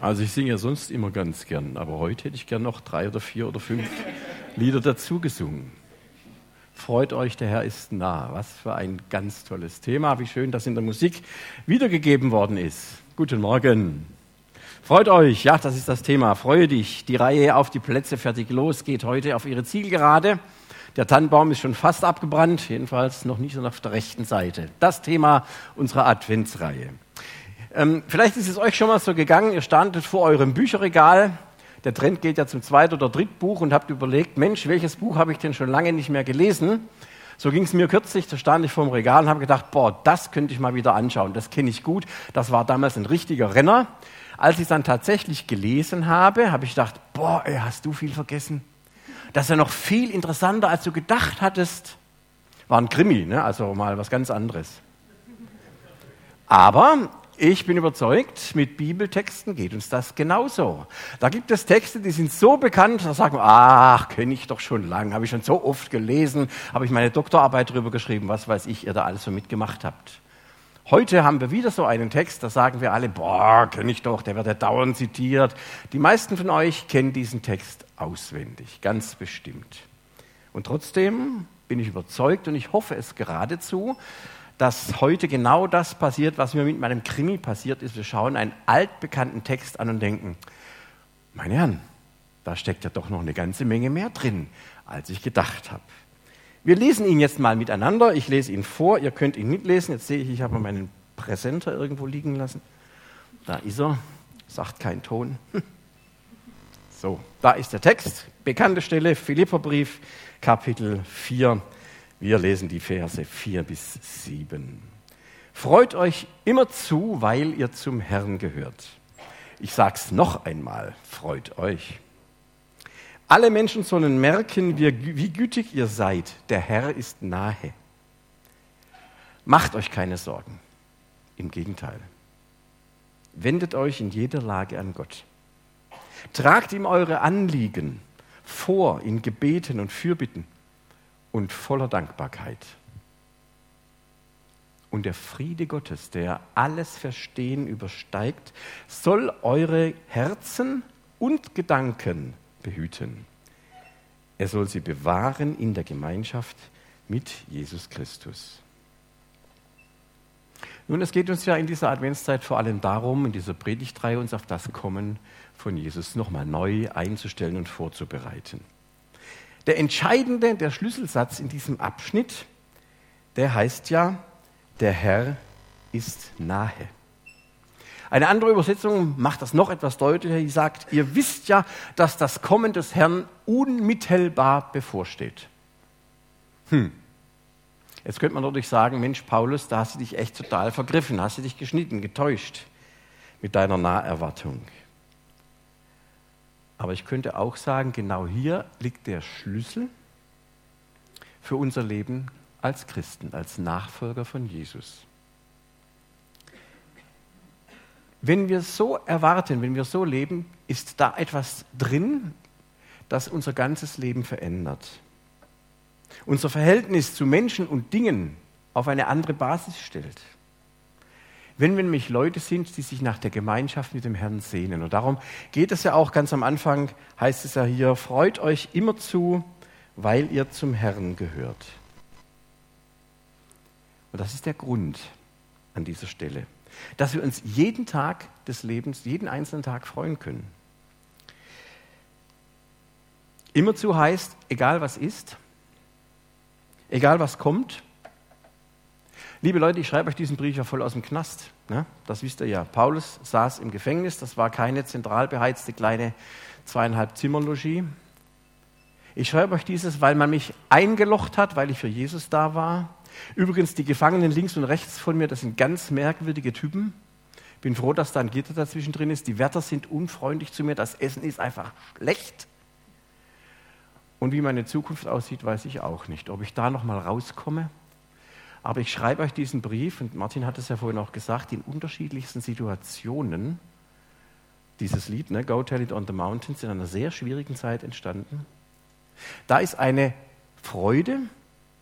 Also ich singe ja sonst immer ganz gern, aber heute hätte ich gern noch drei oder vier oder fünf Lieder dazu gesungen. Freut euch, der Herr ist nah. Was für ein ganz tolles Thema. Wie schön, dass in der Musik wiedergegeben worden ist. Guten Morgen. Freut euch, ja, das ist das Thema. Freue dich. Die Reihe auf die Plätze fertig los geht heute auf ihre Zielgerade. Der Tannenbaum ist schon fast abgebrannt, jedenfalls noch nicht auf der rechten Seite. Das Thema unserer Adventsreihe. Ähm, vielleicht ist es euch schon mal so gegangen, ihr standet vor eurem Bücherregal, der Trend geht ja zum zweiten oder dritten Buch und habt überlegt, Mensch, welches Buch habe ich denn schon lange nicht mehr gelesen? So ging es mir kürzlich, da stand ich vor dem Regal und habe gedacht, boah, das könnte ich mal wieder anschauen, das kenne ich gut, das war damals ein richtiger Renner. Als ich es dann tatsächlich gelesen habe, habe ich gedacht, boah, ey, hast du viel vergessen? Das ist ja noch viel interessanter, als du gedacht hattest. War ein Krimi, ne? also mal was ganz anderes. Aber ich bin überzeugt, mit Bibeltexten geht uns das genauso. Da gibt es Texte, die sind so bekannt, da sagen wir, ach, kenne ich doch schon lange, habe ich schon so oft gelesen, habe ich meine Doktorarbeit darüber geschrieben, was weiß ich, ihr da alles so mitgemacht habt. Heute haben wir wieder so einen Text, da sagen wir alle, boah, kenne ich doch, der wird ja dauernd zitiert. Die meisten von euch kennen diesen Text auswendig, ganz bestimmt. Und trotzdem bin ich überzeugt und ich hoffe es geradezu, dass heute genau das passiert, was mir mit meinem Krimi passiert ist. Wir schauen einen altbekannten Text an und denken, meine Herren, da steckt ja doch noch eine ganze Menge mehr drin, als ich gedacht habe. Wir lesen ihn jetzt mal miteinander. Ich lese ihn vor, ihr könnt ihn mitlesen. Jetzt sehe ich, ich habe meinen Präsenter irgendwo liegen lassen. Da ist er, sagt kein Ton. So, da ist der Text. Bekannte Stelle, Philipperbrief, Kapitel 4. Wir lesen die Verse 4 bis 7. Freut euch immer zu, weil ihr zum Herrn gehört. Ich sag's noch einmal, freut euch. Alle Menschen sollen merken, wie, wie gütig ihr seid. Der Herr ist nahe. Macht euch keine Sorgen. Im Gegenteil. Wendet euch in jeder Lage an Gott. Tragt ihm eure Anliegen vor in Gebeten und Fürbitten und voller Dankbarkeit. Und der Friede Gottes, der alles Verstehen übersteigt, soll eure Herzen und Gedanken behüten. Er soll sie bewahren in der Gemeinschaft mit Jesus Christus. Nun, es geht uns ja in dieser Adventszeit vor allem darum, in dieser Predigtreihe uns auf das Kommen von Jesus nochmal neu einzustellen und vorzubereiten. Der entscheidende, der Schlüsselsatz in diesem Abschnitt, der heißt ja, der Herr ist nahe. Eine andere Übersetzung macht das noch etwas deutlicher. Die sagt, ihr wisst ja, dass das Kommen des Herrn unmittelbar bevorsteht. Hm. Jetzt könnte man natürlich sagen, Mensch, Paulus, da hast du dich echt total vergriffen, hast du dich geschnitten, getäuscht mit deiner Naherwartung. Aber ich könnte auch sagen, genau hier liegt der Schlüssel für unser Leben als Christen, als Nachfolger von Jesus. Wenn wir so erwarten, wenn wir so leben, ist da etwas drin, das unser ganzes Leben verändert. Unser Verhältnis zu Menschen und Dingen auf eine andere Basis stellt wenn wir nämlich Leute sind, die sich nach der Gemeinschaft mit dem Herrn sehnen. Und darum geht es ja auch ganz am Anfang, heißt es ja hier, freut euch immer zu, weil ihr zum Herrn gehört. Und das ist der Grund an dieser Stelle, dass wir uns jeden Tag des Lebens, jeden einzelnen Tag freuen können. Immerzu heißt, egal was ist, egal was kommt, Liebe Leute, ich schreibe euch diesen Brief ja voll aus dem Knast. Ne? Das wisst ihr ja. Paulus saß im Gefängnis. Das war keine zentral beheizte kleine zweieinhalb Zimmerlogie. Ich schreibe euch dieses, weil man mich eingelocht hat, weil ich für Jesus da war. Übrigens, die Gefangenen links und rechts von mir, das sind ganz merkwürdige Typen. Bin froh, dass da ein Gitter dazwischen drin ist. Die Wärter sind unfreundlich zu mir. Das Essen ist einfach schlecht. Und wie meine Zukunft aussieht, weiß ich auch nicht. Ob ich da noch mal rauskomme aber ich schreibe euch diesen Brief, und Martin hat es ja vorhin auch gesagt, in unterschiedlichsten Situationen. Dieses Lied, ne, Go Tell It on the Mountains, in einer sehr schwierigen Zeit entstanden. Da ist eine Freude,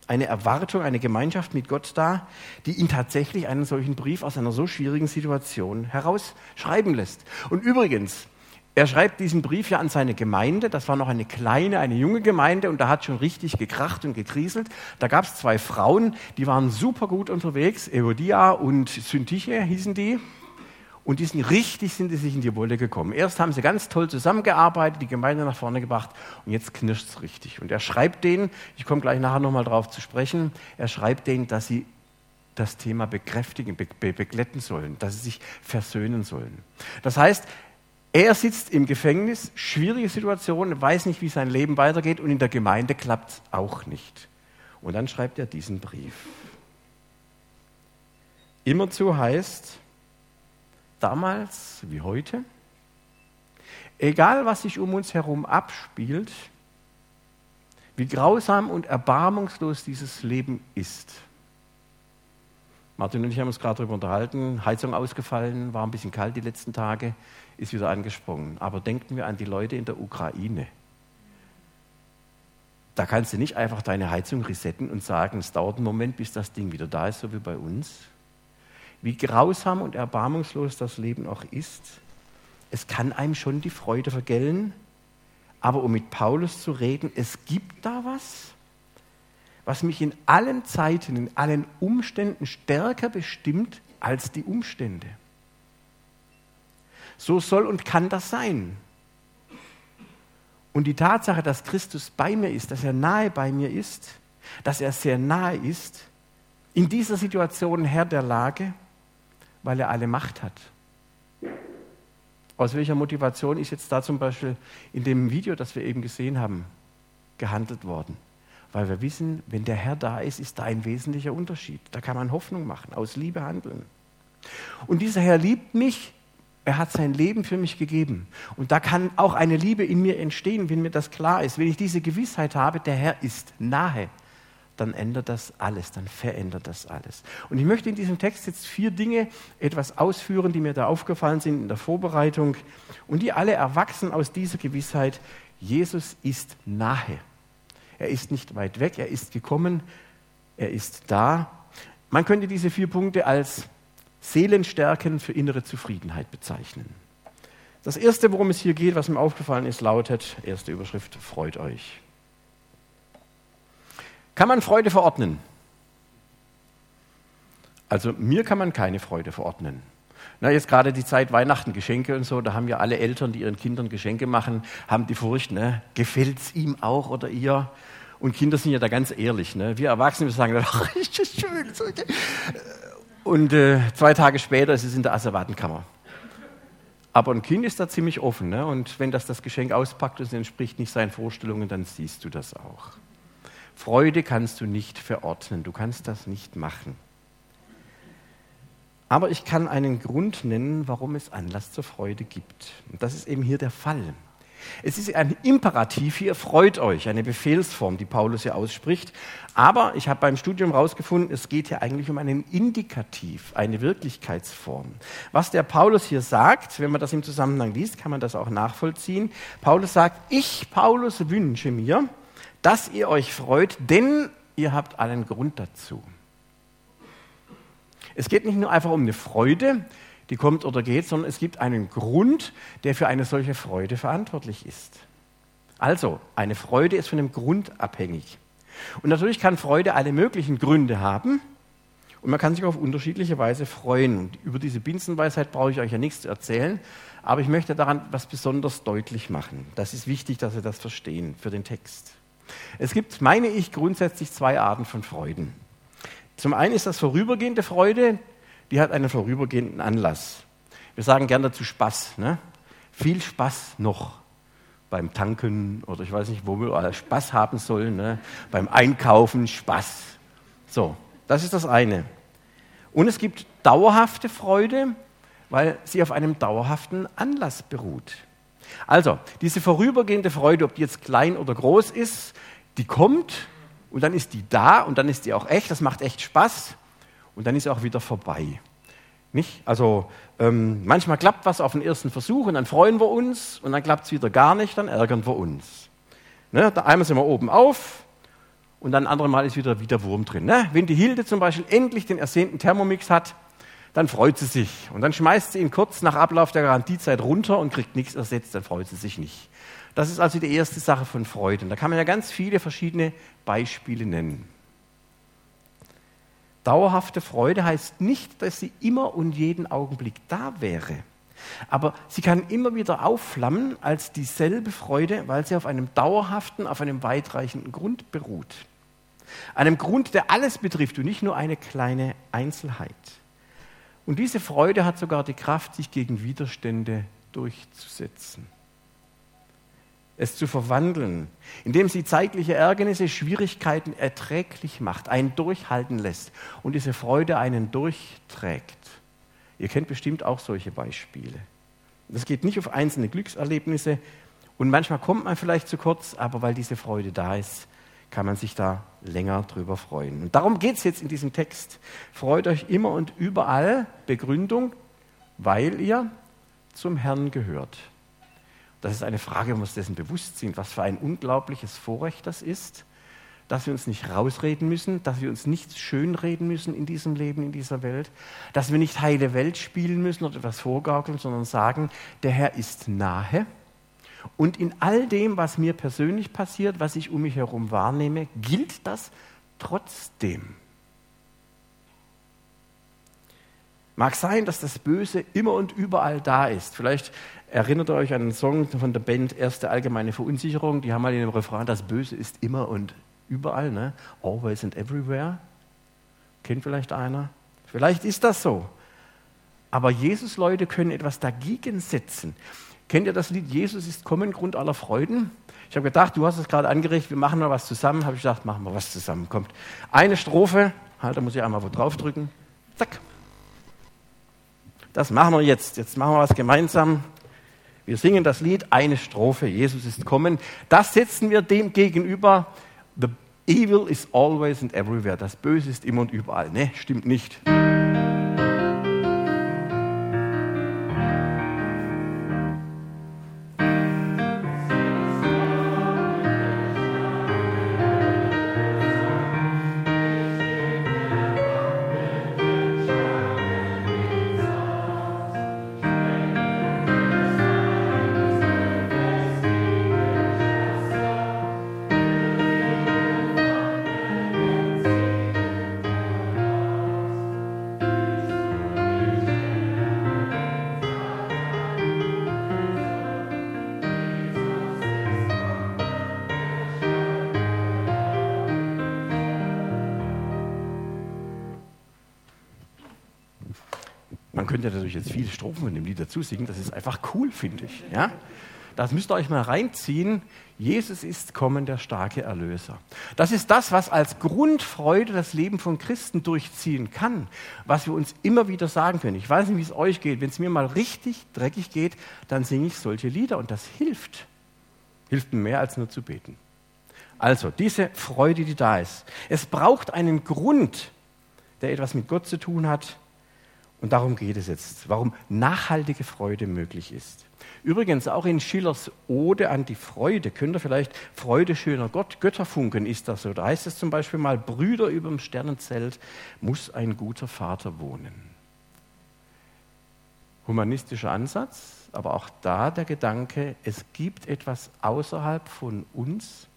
eine Erwartung, eine Gemeinschaft mit Gott da, die ihn tatsächlich einen solchen Brief aus einer so schwierigen Situation herausschreiben lässt. Und übrigens, er schreibt diesen Brief ja an seine Gemeinde. Das war noch eine kleine, eine junge Gemeinde und da hat schon richtig gekracht und gekriselt. Da gab es zwei Frauen, die waren super gut unterwegs. Evodia und Syntyche hießen die. Und die sind richtig sind die sich in die Wolle gekommen. Erst haben sie ganz toll zusammengearbeitet, die Gemeinde nach vorne gebracht und jetzt knirscht es richtig. Und er schreibt denen, ich komme gleich nachher nochmal drauf zu sprechen, er schreibt denen, dass sie das Thema bekräftigen, be begletten sollen, dass sie sich versöhnen sollen. Das heißt, er sitzt im Gefängnis, schwierige Situation, weiß nicht, wie sein Leben weitergeht und in der Gemeinde klappt es auch nicht. Und dann schreibt er diesen Brief. Immerzu heißt, damals wie heute, egal was sich um uns herum abspielt, wie grausam und erbarmungslos dieses Leben ist. Martin und ich haben uns gerade darüber unterhalten, Heizung ausgefallen, war ein bisschen kalt die letzten Tage ist wieder angesprungen. Aber denken wir an die Leute in der Ukraine. Da kannst du nicht einfach deine Heizung resetten und sagen, es dauert einen Moment, bis das Ding wieder da ist, so wie bei uns. Wie grausam und erbarmungslos das Leben auch ist, es kann einem schon die Freude vergällen, aber um mit Paulus zu reden, es gibt da was, was mich in allen Zeiten, in allen Umständen stärker bestimmt als die Umstände. So soll und kann das sein. Und die Tatsache, dass Christus bei mir ist, dass er nahe bei mir ist, dass er sehr nahe ist, in dieser Situation Herr der Lage, weil er alle Macht hat. Aus welcher Motivation ist jetzt da zum Beispiel in dem Video, das wir eben gesehen haben, gehandelt worden? Weil wir wissen, wenn der Herr da ist, ist da ein wesentlicher Unterschied. Da kann man Hoffnung machen, aus Liebe handeln. Und dieser Herr liebt mich er hat sein Leben für mich gegeben. Und da kann auch eine Liebe in mir entstehen, wenn mir das klar ist. Wenn ich diese Gewissheit habe, der Herr ist nahe, dann ändert das alles, dann verändert das alles. Und ich möchte in diesem Text jetzt vier Dinge etwas ausführen, die mir da aufgefallen sind in der Vorbereitung und die alle erwachsen aus dieser Gewissheit, Jesus ist nahe. Er ist nicht weit weg, er ist gekommen, er ist da. Man könnte diese vier Punkte als Seelenstärken für innere Zufriedenheit bezeichnen. Das erste, worum es hier geht, was mir aufgefallen ist, lautet, erste Überschrift, freut euch. Kann man Freude verordnen? Also mir kann man keine Freude verordnen. Na, jetzt gerade die Zeit Weihnachten, Geschenke und so, da haben ja alle Eltern, die ihren Kindern Geschenke machen, haben die Furcht, ne, gefällt es ihm auch oder ihr? Und Kinder sind ja da ganz ehrlich. Ne? Wir Erwachsene wir sagen, ach, ist das schön. Und äh, zwei Tage später ist es in der Asservatenkammer. Aber ein Kind ist da ziemlich offen. Ne? Und wenn das das Geschenk auspackt und es entspricht nicht seinen Vorstellungen, dann siehst du das auch. Freude kannst du nicht verordnen. Du kannst das nicht machen. Aber ich kann einen Grund nennen, warum es Anlass zur Freude gibt. Und das ist eben hier der Fall. Es ist ein Imperativ hier, freut euch, eine Befehlsform, die Paulus hier ausspricht. Aber ich habe beim Studium herausgefunden, es geht hier eigentlich um einen Indikativ, eine Wirklichkeitsform. Was der Paulus hier sagt, wenn man das im Zusammenhang liest, kann man das auch nachvollziehen. Paulus sagt, ich, Paulus, wünsche mir, dass ihr euch freut, denn ihr habt allen Grund dazu. Es geht nicht nur einfach um eine Freude, die kommt oder geht, sondern es gibt einen Grund, der für eine solche Freude verantwortlich ist. Also, eine Freude ist von einem Grund abhängig. Und natürlich kann Freude alle möglichen Gründe haben und man kann sich auf unterschiedliche Weise freuen. Und über diese Binsenweisheit brauche ich euch ja nichts zu erzählen, aber ich möchte daran was besonders deutlich machen. Das ist wichtig, dass wir das verstehen für den Text. Es gibt, meine ich, grundsätzlich zwei Arten von Freuden. Zum einen ist das vorübergehende Freude, die hat einen vorübergehenden Anlass. Wir sagen gerne dazu Spaß. Ne? Viel Spaß noch beim Tanken oder ich weiß nicht, wo wir Spaß haben sollen. Ne? Beim Einkaufen Spaß. So, das ist das eine. Und es gibt dauerhafte Freude, weil sie auf einem dauerhaften Anlass beruht. Also, diese vorübergehende Freude, ob die jetzt klein oder groß ist, die kommt und dann ist die da und dann ist die auch echt, das macht echt Spaß und dann ist er auch wieder vorbei. Nicht? Also ähm, manchmal klappt was auf den ersten Versuch und dann freuen wir uns und dann klappt es wieder gar nicht, dann ärgern wir uns. Ne? Da einmal sind wir oben auf und dann ein anderes Mal ist wieder, wieder Wurm drin. Ne? Wenn die Hilde zum Beispiel endlich den ersehnten Thermomix hat, dann freut sie sich. Und dann schmeißt sie ihn kurz nach Ablauf der Garantiezeit runter und kriegt nichts ersetzt, dann freut sie sich nicht. Das ist also die erste Sache von Freude. Und da kann man ja ganz viele verschiedene Beispiele nennen. Dauerhafte Freude heißt nicht, dass sie immer und jeden Augenblick da wäre. Aber sie kann immer wieder aufflammen als dieselbe Freude, weil sie auf einem dauerhaften, auf einem weitreichenden Grund beruht. Einem Grund, der alles betrifft und nicht nur eine kleine Einzelheit. Und diese Freude hat sogar die Kraft, sich gegen Widerstände durchzusetzen. Es zu verwandeln, indem sie zeitliche Ärgernisse, Schwierigkeiten erträglich macht, einen durchhalten lässt und diese Freude einen durchträgt. Ihr kennt bestimmt auch solche Beispiele. Das geht nicht auf einzelne Glückserlebnisse und manchmal kommt man vielleicht zu kurz, aber weil diese Freude da ist, kann man sich da länger drüber freuen. Und darum geht es jetzt in diesem Text. Freut euch immer und überall, Begründung, weil ihr zum Herrn gehört. Das ist eine Frage, wir uns dessen bewusst sind, was für ein unglaubliches Vorrecht das ist dass wir uns nicht rausreden müssen, dass wir uns nichts schönreden müssen in diesem Leben, in dieser Welt, dass wir nicht heile Welt spielen müssen oder etwas vorgaukeln, sondern sagen, der Herr ist nahe. Und in all dem, was mir persönlich passiert, was ich um mich herum wahrnehme, gilt das trotzdem. Mag sein, dass das Böse immer und überall da ist. Vielleicht erinnert ihr euch an einen Song von der Band Erste Allgemeine Verunsicherung. Die haben mal in dem Refrain, das Böse ist immer und überall, ne? Always and everywhere. Kennt vielleicht einer? Vielleicht ist das so. Aber Jesus-Leute können etwas dagegen setzen. Kennt ihr das Lied Jesus ist kommen, Grund aller Freuden? Ich habe gedacht, du hast es gerade angeregt, wir machen mal was zusammen. Habe ich gedacht, machen wir was zusammen. Kommt eine Strophe, halt, da muss ich einmal wo drauf drücken. Zack. Das machen wir jetzt. Jetzt machen wir was gemeinsam. Wir singen das Lied, eine Strophe, Jesus ist kommen. Das setzen wir dem gegenüber, The evil is always and everywhere. Das Böse ist immer und überall. Ne, stimmt nicht. Könnt ihr natürlich jetzt viele Strophen von dem Lied dazu singen. Das ist einfach cool, finde ich. Ja? Das müsst ihr euch mal reinziehen. Jesus ist kommen, der starke Erlöser. Das ist das, was als Grundfreude das Leben von Christen durchziehen kann, was wir uns immer wieder sagen können. Ich weiß nicht, wie es euch geht. Wenn es mir mal richtig dreckig geht, dann singe ich solche Lieder und das hilft. Hilft mir mehr als nur zu beten. Also, diese Freude, die da ist. Es braucht einen Grund, der etwas mit Gott zu tun hat, und darum geht es jetzt, warum nachhaltige Freude möglich ist. Übrigens, auch in Schillers Ode an die Freude, könnt ihr vielleicht Freude schöner Gott, Götterfunken ist das so. Da heißt es zum Beispiel mal, Brüder über dem Sternenzelt muss ein guter Vater wohnen. Humanistischer Ansatz, aber auch da der Gedanke, es gibt etwas außerhalb von uns,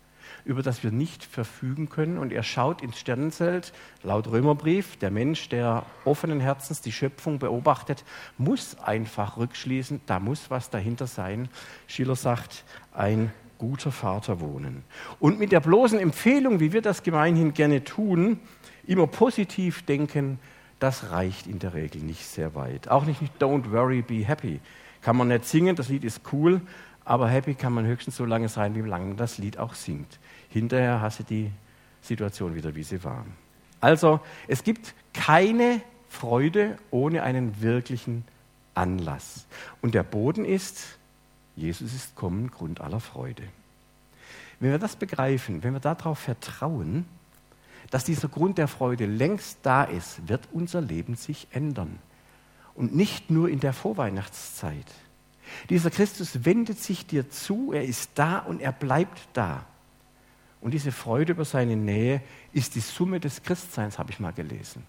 über das wir nicht verfügen können. Und er schaut ins Sternenzelt, laut Römerbrief, der Mensch, der offenen Herzens die Schöpfung beobachtet, muss einfach rückschließen, da muss was dahinter sein. Schiller sagt, ein guter Vater wohnen. Und mit der bloßen Empfehlung, wie wir das gemeinhin gerne tun, immer positiv denken, das reicht in der Regel nicht sehr weit. Auch nicht Don't worry, be happy. Kann man nicht singen, das Lied ist cool, aber happy kann man höchstens so lange sein, wie lange das Lied auch singt. Hinterher hast du die Situation wieder, wie sie war. Also, es gibt keine Freude ohne einen wirklichen Anlass. Und der Boden ist, Jesus ist kommen, Grund aller Freude. Wenn wir das begreifen, wenn wir darauf vertrauen, dass dieser Grund der Freude längst da ist, wird unser Leben sich ändern. Und nicht nur in der Vorweihnachtszeit. Dieser Christus wendet sich dir zu, er ist da und er bleibt da. Und diese Freude über seine Nähe ist die Summe des Christseins, habe ich mal gelesen.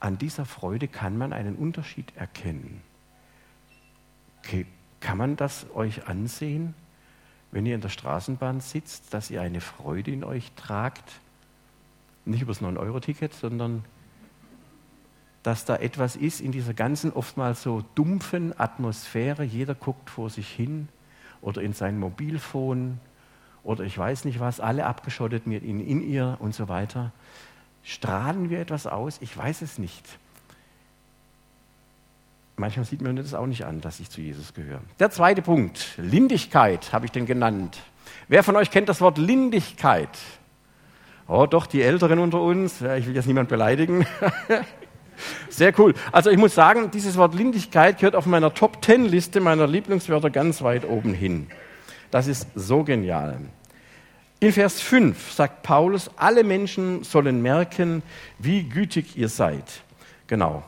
An dieser Freude kann man einen Unterschied erkennen. Okay, kann man das euch ansehen, wenn ihr in der Straßenbahn sitzt, dass ihr eine Freude in euch tragt? Nicht über das 9-Euro-Ticket, sondern dass da etwas ist in dieser ganzen oftmals so dumpfen Atmosphäre. Jeder guckt vor sich hin oder in sein Mobilfon oder ich weiß nicht was, alle abgeschottet mit in, in ihr und so weiter. Strahlen wir etwas aus? Ich weiß es nicht. Manchmal sieht mir das auch nicht an, dass ich zu Jesus gehöre. Der zweite Punkt, Lindigkeit habe ich den genannt. Wer von euch kennt das Wort Lindigkeit? Oh, doch, die Älteren unter uns. Ich will jetzt niemand beleidigen. Sehr cool. Also ich muss sagen, dieses Wort Lindigkeit gehört auf meiner Top Ten Liste meiner Lieblingswörter ganz weit oben hin. Das ist so genial. In Vers 5 sagt Paulus, alle Menschen sollen merken, wie gütig ihr seid. Genau.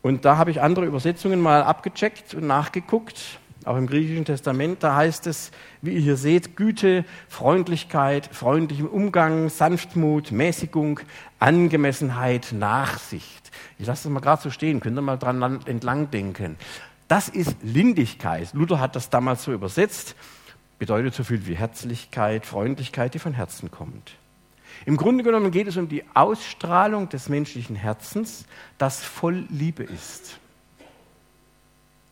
Und da habe ich andere Übersetzungen mal abgecheckt und nachgeguckt. Auch im griechischen Testament, da heißt es, wie ihr hier seht, Güte, Freundlichkeit, freundlichem Umgang, Sanftmut, Mäßigung, Angemessenheit, Nachsicht. Ich lasse das mal gerade so stehen, könnt ihr mal dran entlang denken. Das ist Lindigkeit. Luther hat das damals so übersetzt. Bedeutet so viel wie Herzlichkeit, Freundlichkeit, die von Herzen kommt. Im Grunde genommen geht es um die Ausstrahlung des menschlichen Herzens, das voll Liebe ist.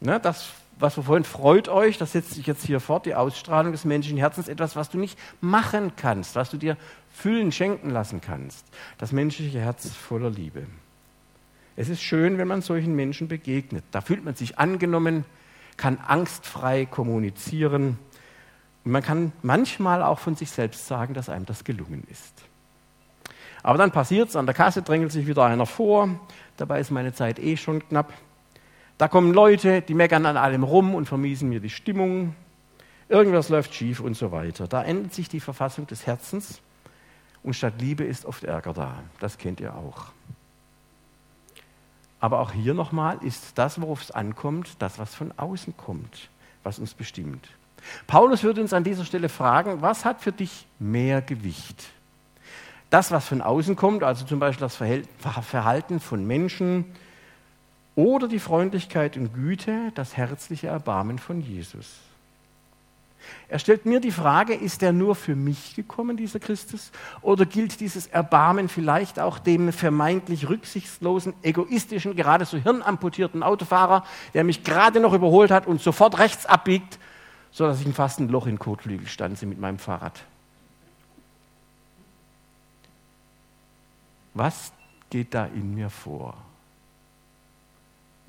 Ne, das was wir vorhin, freut euch, das setzt sich jetzt hier fort, die Ausstrahlung des menschlichen Herzens, etwas, was du nicht machen kannst, was du dir füllen, schenken lassen kannst. Das menschliche Herz voller Liebe. Es ist schön, wenn man solchen Menschen begegnet. Da fühlt man sich angenommen, kann angstfrei kommunizieren und man kann manchmal auch von sich selbst sagen, dass einem das gelungen ist. Aber dann passiert es, an der Kasse drängelt sich wieder einer vor, dabei ist meine Zeit eh schon knapp. Da kommen Leute, die meckern an allem rum und vermiesen mir die Stimmung. Irgendwas läuft schief und so weiter. Da ändert sich die Verfassung des Herzens und statt Liebe ist oft Ärger da. Das kennt ihr auch. Aber auch hier nochmal ist das, worauf es ankommt, das, was von außen kommt, was uns bestimmt. Paulus würde uns an dieser Stelle fragen, was hat für dich mehr Gewicht? Das, was von außen kommt, also zum Beispiel das Verhalten von Menschen, oder die Freundlichkeit und Güte, das herzliche Erbarmen von Jesus. Er stellt mir die Frage, ist er nur für mich gekommen, dieser Christus? Oder gilt dieses Erbarmen vielleicht auch dem vermeintlich rücksichtslosen, egoistischen, gerade so hirnamputierten Autofahrer, der mich gerade noch überholt hat und sofort rechts abbiegt, sodass ich fast ein Loch in Kotflügel stanze mit meinem Fahrrad? Was geht da in mir vor?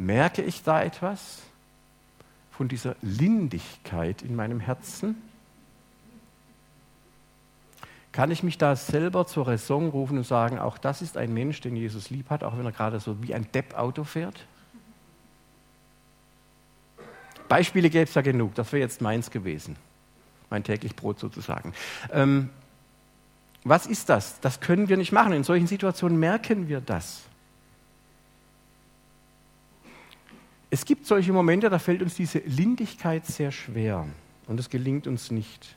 Merke ich da etwas von dieser Lindigkeit in meinem Herzen? Kann ich mich da selber zur Raison rufen und sagen, auch das ist ein Mensch, den Jesus lieb hat, auch wenn er gerade so wie ein Depp Auto fährt? Beispiele gäbe es ja genug, das wäre jetzt meins gewesen, mein täglich Brot sozusagen. Ähm, was ist das? Das können wir nicht machen. In solchen Situationen merken wir das. Es gibt solche Momente, da fällt uns diese Lindigkeit sehr schwer und es gelingt uns nicht.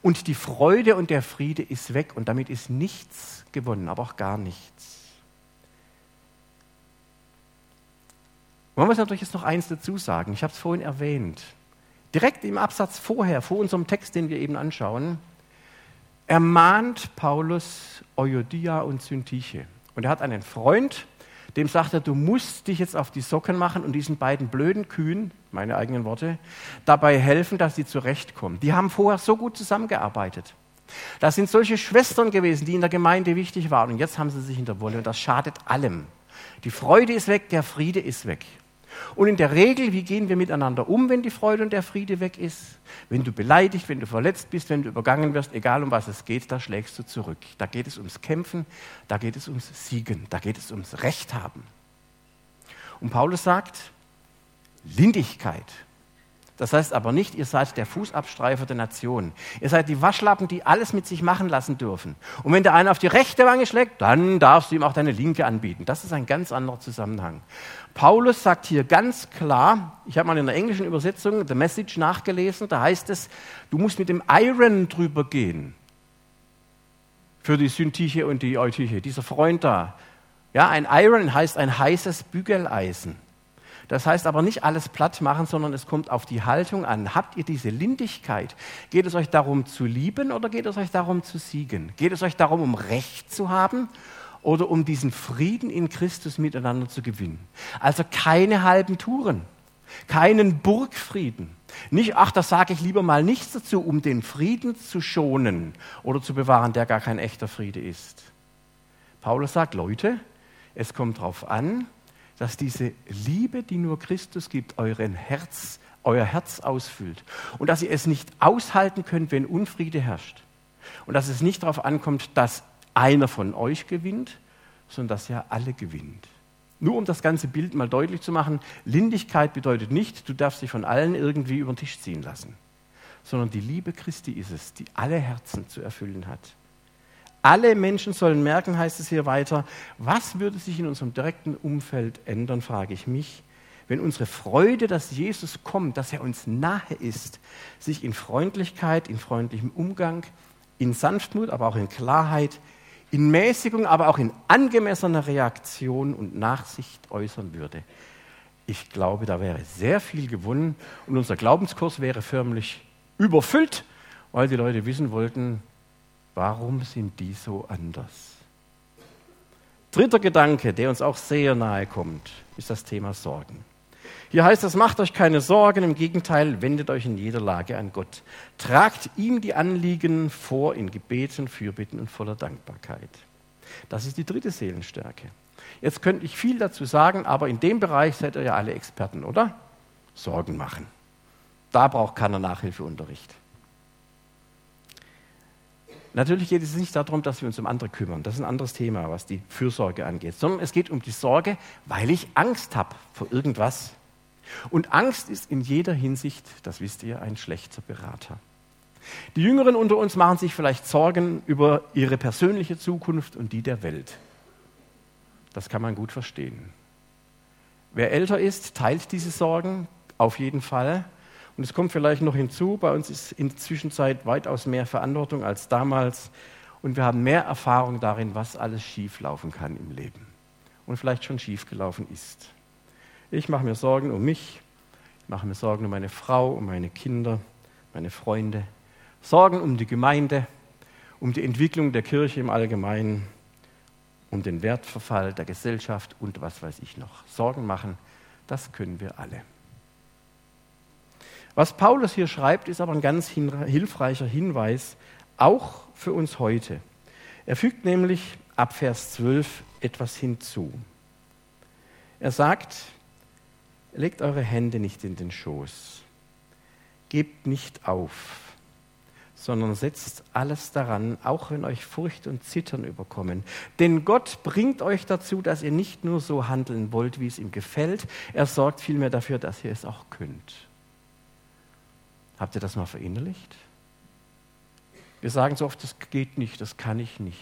Und die Freude und der Friede ist weg und damit ist nichts gewonnen, aber auch gar nichts. Man muss natürlich jetzt noch eins dazu sagen. Ich habe es vorhin erwähnt. Direkt im Absatz vorher, vor unserem Text, den wir eben anschauen, ermahnt Paulus Euodia und Syntyche. Und er hat einen Freund, dem sagt er, du musst dich jetzt auf die Socken machen und diesen beiden blöden Kühen, meine eigenen Worte, dabei helfen, dass sie zurechtkommen. Die haben vorher so gut zusammengearbeitet. Das sind solche Schwestern gewesen, die in der Gemeinde wichtig waren und jetzt haben sie sich in der Wolle und das schadet allem. Die Freude ist weg, der Friede ist weg. Und in der Regel, wie gehen wir miteinander um, wenn die Freude und der Friede weg ist? Wenn du beleidigt, wenn du verletzt bist, wenn du übergangen wirst, egal um was es geht, da schlägst du zurück. Da geht es ums Kämpfen, da geht es ums Siegen, da geht es ums Recht haben. Und Paulus sagt, Lindigkeit, Das heißt aber nicht, ihr seid der Fußabstreifer der Nation. Ihr seid die Waschlappen, die alles mit sich machen lassen dürfen. Und wenn der eine auf die rechte Wange schlägt, dann darfst du ihm auch deine linke anbieten. Das ist ein ganz anderer Zusammenhang. Paulus sagt hier ganz klar, ich habe mal in der englischen Übersetzung The Message nachgelesen, da heißt es, du musst mit dem Iron drüber gehen. Für die Syntiche und die Eutyche, dieser Freund da. Ja, ein Iron heißt ein heißes Bügeleisen. Das heißt aber nicht alles platt machen, sondern es kommt auf die Haltung an. Habt ihr diese Lindigkeit? Geht es euch darum zu lieben oder geht es euch darum zu siegen? Geht es euch darum, um Recht zu haben oder um diesen Frieden in Christus miteinander zu gewinnen? Also keine halben Touren, keinen Burgfrieden. Nicht, ach, da sage ich lieber mal nichts dazu, um den Frieden zu schonen oder zu bewahren, der gar kein echter Friede ist. Paulus sagt, Leute, es kommt darauf an, dass diese Liebe, die nur Christus gibt, euren Herz, euer Herz ausfüllt. Und dass ihr es nicht aushalten könnt, wenn Unfriede herrscht. Und dass es nicht darauf ankommt, dass einer von euch gewinnt, sondern dass ihr alle gewinnt. Nur um das ganze Bild mal deutlich zu machen, Lindigkeit bedeutet nicht, du darfst dich von allen irgendwie über den Tisch ziehen lassen, sondern die Liebe Christi ist es, die alle Herzen zu erfüllen hat. Alle Menschen sollen merken, heißt es hier weiter, was würde sich in unserem direkten Umfeld ändern, frage ich mich, wenn unsere Freude, dass Jesus kommt, dass er uns nahe ist, sich in Freundlichkeit, in freundlichem Umgang, in Sanftmut, aber auch in Klarheit, in Mäßigung, aber auch in angemessener Reaktion und Nachsicht äußern würde. Ich glaube, da wäre sehr viel gewonnen und unser Glaubenskurs wäre förmlich überfüllt, weil die Leute wissen wollten, Warum sind die so anders? Dritter Gedanke, der uns auch sehr nahe kommt, ist das Thema Sorgen. Hier heißt es, macht euch keine Sorgen, im Gegenteil, wendet euch in jeder Lage an Gott. Tragt ihm die Anliegen vor in Gebeten, Fürbitten und voller Dankbarkeit. Das ist die dritte Seelenstärke. Jetzt könnte ich viel dazu sagen, aber in dem Bereich seid ihr ja alle Experten, oder? Sorgen machen. Da braucht keiner Nachhilfeunterricht. Natürlich geht es nicht darum, dass wir uns um andere kümmern. Das ist ein anderes Thema, was die Fürsorge angeht. Sondern es geht um die Sorge, weil ich Angst habe vor irgendwas. Und Angst ist in jeder Hinsicht, das wisst ihr, ein schlechter Berater. Die Jüngeren unter uns machen sich vielleicht Sorgen über ihre persönliche Zukunft und die der Welt. Das kann man gut verstehen. Wer älter ist, teilt diese Sorgen auf jeden Fall. Und es kommt vielleicht noch hinzu, bei uns ist in der Zwischenzeit weitaus mehr Verantwortung als damals und wir haben mehr Erfahrung darin, was alles schieflaufen kann im Leben und vielleicht schon schiefgelaufen ist. Ich mache mir Sorgen um mich, ich mache mir Sorgen um meine Frau, um meine Kinder, meine Freunde, Sorgen um die Gemeinde, um die Entwicklung der Kirche im Allgemeinen, um den Wertverfall der Gesellschaft und was weiß ich noch. Sorgen machen, das können wir alle. Was Paulus hier schreibt, ist aber ein ganz hilfreicher Hinweis, auch für uns heute. Er fügt nämlich ab Vers 12 etwas hinzu. Er sagt, legt eure Hände nicht in den Schoß, gebt nicht auf, sondern setzt alles daran, auch wenn euch Furcht und Zittern überkommen. Denn Gott bringt euch dazu, dass ihr nicht nur so handeln wollt, wie es ihm gefällt, er sorgt vielmehr dafür, dass ihr es auch könnt. Habt ihr das mal verinnerlicht? Wir sagen so oft, das geht nicht, das kann ich nicht.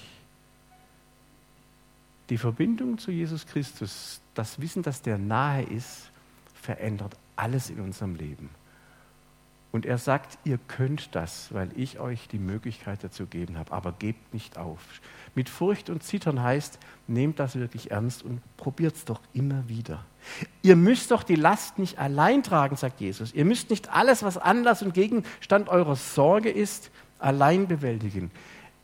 Die Verbindung zu Jesus Christus, das Wissen, dass der nahe ist, verändert alles in unserem Leben. Und er sagt, ihr könnt das, weil ich euch die Möglichkeit dazu gegeben habe, aber gebt nicht auf. Mit Furcht und Zittern heißt, nehmt das wirklich ernst und probiert es doch immer wieder. Ihr müsst doch die Last nicht allein tragen, sagt Jesus. Ihr müsst nicht alles, was Anlass und Gegenstand eurer Sorge ist, allein bewältigen.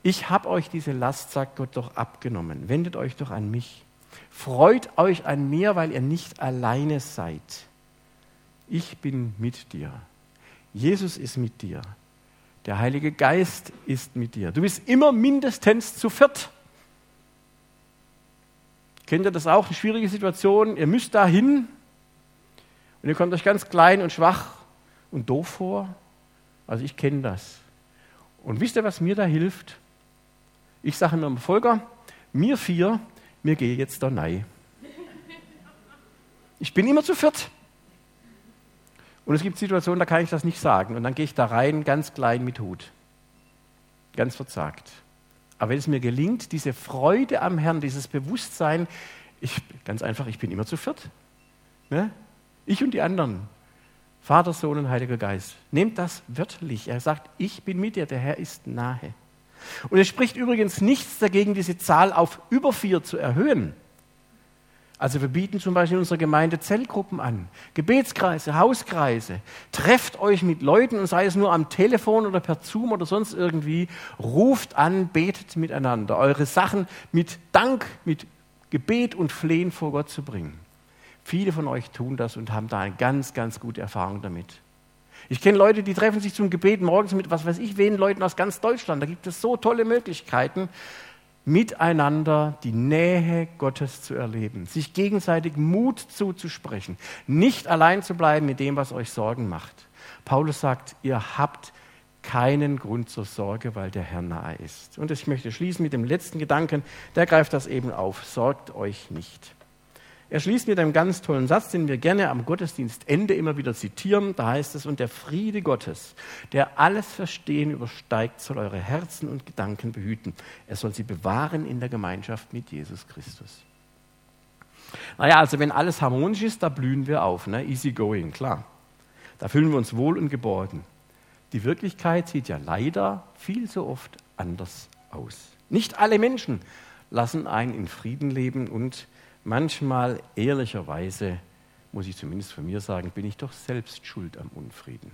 Ich habe euch diese Last, sagt Gott, doch abgenommen. Wendet euch doch an mich. Freut euch an mir, weil ihr nicht alleine seid. Ich bin mit dir. Jesus ist mit dir. Der Heilige Geist ist mit dir. Du bist immer mindestens zu viert. Kennt ihr das auch? Eine schwierige Situation. Ihr müsst da hin und ihr kommt euch ganz klein und schwach und doof vor. Also ich kenne das. Und wisst ihr, was mir da hilft? Ich sage mir, Volker, mir vier, mir gehe jetzt da rein. Ich bin immer zu viert. Und es gibt Situationen, da kann ich das nicht sagen. Und dann gehe ich da rein, ganz klein mit Hut. Ganz verzagt. Aber wenn es mir gelingt, diese Freude am Herrn, dieses Bewusstsein, ich, ganz einfach, ich bin immer zu viert. Ne? Ich und die anderen. Vater, Sohn und Heiliger Geist. Nehmt das wörtlich. Er sagt, ich bin mit dir, der Herr ist nahe. Und es spricht übrigens nichts dagegen, diese Zahl auf über vier zu erhöhen. Also wir bieten zum Beispiel in unserer Gemeinde Zellgruppen an, Gebetskreise, Hauskreise. Trefft euch mit Leuten und sei es nur am Telefon oder per Zoom oder sonst irgendwie. Ruft an, betet miteinander. Eure Sachen mit Dank, mit Gebet und Flehen vor Gott zu bringen. Viele von euch tun das und haben da eine ganz, ganz gute Erfahrung damit. Ich kenne Leute, die treffen sich zum Gebet morgens mit, was weiß ich, wen Leuten aus ganz Deutschland. Da gibt es so tolle Möglichkeiten miteinander die Nähe Gottes zu erleben, sich gegenseitig Mut zuzusprechen, nicht allein zu bleiben mit dem, was euch Sorgen macht. Paulus sagt, ihr habt keinen Grund zur Sorge, weil der Herr nahe ist. Und ich möchte schließen mit dem letzten Gedanken, der greift das eben auf, sorgt euch nicht. Er schließt mit einem ganz tollen Satz, den wir gerne am Gottesdienstende immer wieder zitieren. Da heißt es, und der Friede Gottes, der alles Verstehen übersteigt, soll eure Herzen und Gedanken behüten. Er soll sie bewahren in der Gemeinschaft mit Jesus Christus. Naja, also wenn alles harmonisch ist, da blühen wir auf. Ne? Easy going, klar. Da fühlen wir uns wohl und geborgen. Die Wirklichkeit sieht ja leider viel zu oft anders aus. Nicht alle Menschen lassen einen in Frieden leben und manchmal ehrlicherweise, muss ich zumindest von mir sagen, bin ich doch selbst schuld am Unfrieden.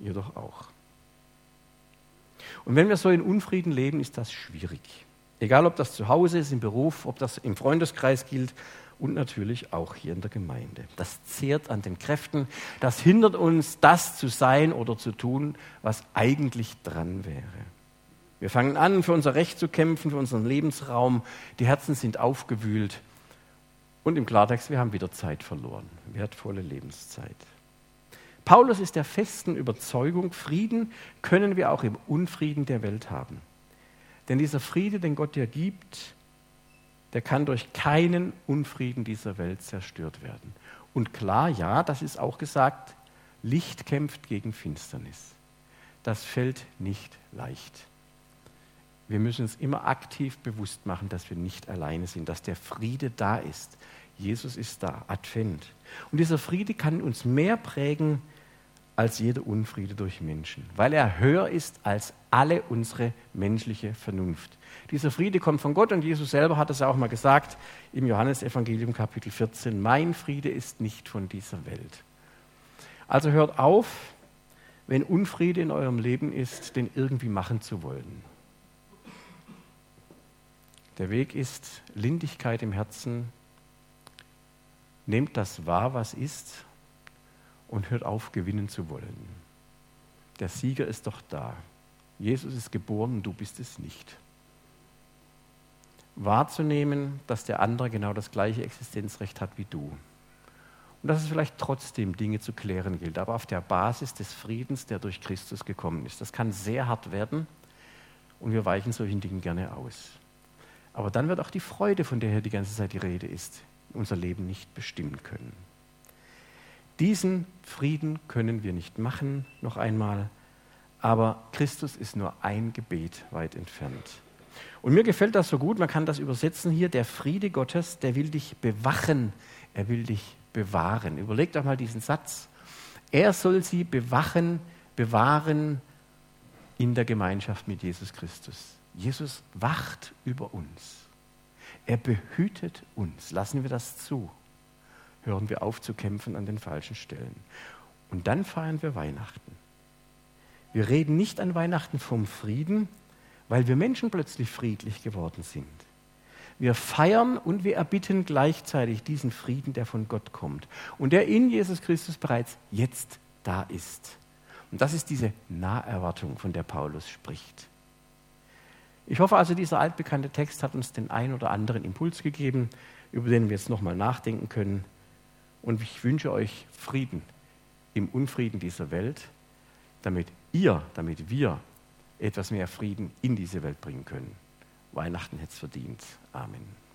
Ihr doch auch. Und wenn wir so in Unfrieden leben, ist das schwierig. Egal, ob das zu Hause ist, im Beruf, ob das im Freundeskreis gilt und natürlich auch hier in der Gemeinde. Das zehrt an den Kräften, das hindert uns, das zu sein oder zu tun, was eigentlich dran wäre. Wir fangen an, für unser Recht zu kämpfen, für unseren Lebensraum. Die Herzen sind aufgewühlt und im Klartext, wir haben wieder Zeit verloren, wertvolle Lebenszeit. Paulus ist der festen Überzeugung, Frieden können wir auch im Unfrieden der Welt haben. Denn dieser Friede, den Gott dir gibt, der kann durch keinen Unfrieden dieser Welt zerstört werden. Und klar, ja, das ist auch gesagt, Licht kämpft gegen Finsternis. Das fällt nicht leicht. Wir müssen uns immer aktiv bewusst machen, dass wir nicht alleine sind, dass der Friede da ist, Jesus ist da, Advent. Und dieser Friede kann uns mehr prägen als jeder Unfriede durch Menschen, weil er höher ist als alle unsere menschliche Vernunft. Dieser Friede kommt von Gott und Jesus selber hat es auch mal gesagt im Johannesevangelium Kapitel 14, mein Friede ist nicht von dieser Welt. Also hört auf, wenn Unfriede in eurem Leben ist, den irgendwie machen zu wollen. Der Weg ist Lindigkeit im Herzen, Nehmt das wahr, was ist, und hört auf, gewinnen zu wollen. Der Sieger ist doch da. Jesus ist geboren, du bist es nicht. Wahrzunehmen, dass der andere genau das gleiche Existenzrecht hat wie du. Und dass es vielleicht trotzdem Dinge zu klären gilt, aber auf der Basis des Friedens, der durch Christus gekommen ist. Das kann sehr hart werden und wir weichen solchen Dingen gerne aus. Aber dann wird auch die Freude, von der hier die ganze Zeit die Rede ist, unser Leben nicht bestimmen können. Diesen Frieden können wir nicht machen, noch einmal, aber Christus ist nur ein Gebet weit entfernt. Und mir gefällt das so gut, man kann das übersetzen hier, der Friede Gottes, der will dich bewachen, er will dich bewahren. Überlegt doch mal diesen Satz. Er soll sie bewachen, bewahren in der Gemeinschaft mit Jesus Christus. Jesus wacht über uns. Er behütet uns. Lassen wir das zu. Hören wir auf zu kämpfen an den falschen Stellen. Und dann feiern wir Weihnachten. Wir reden nicht an Weihnachten vom Frieden, weil wir Menschen plötzlich friedlich geworden sind. Wir feiern und wir erbitten gleichzeitig diesen Frieden, der von Gott kommt und der in Jesus Christus bereits jetzt da ist. Und das ist diese Naherwartung, von der Paulus spricht. Ich hoffe also, dieser altbekannte Text hat uns den ein oder anderen Impuls gegeben, über den wir jetzt nochmal nachdenken können. Und ich wünsche euch Frieden im Unfrieden dieser Welt, damit ihr, damit wir etwas mehr Frieden in diese Welt bringen können. Weihnachten hätte es verdient. Amen.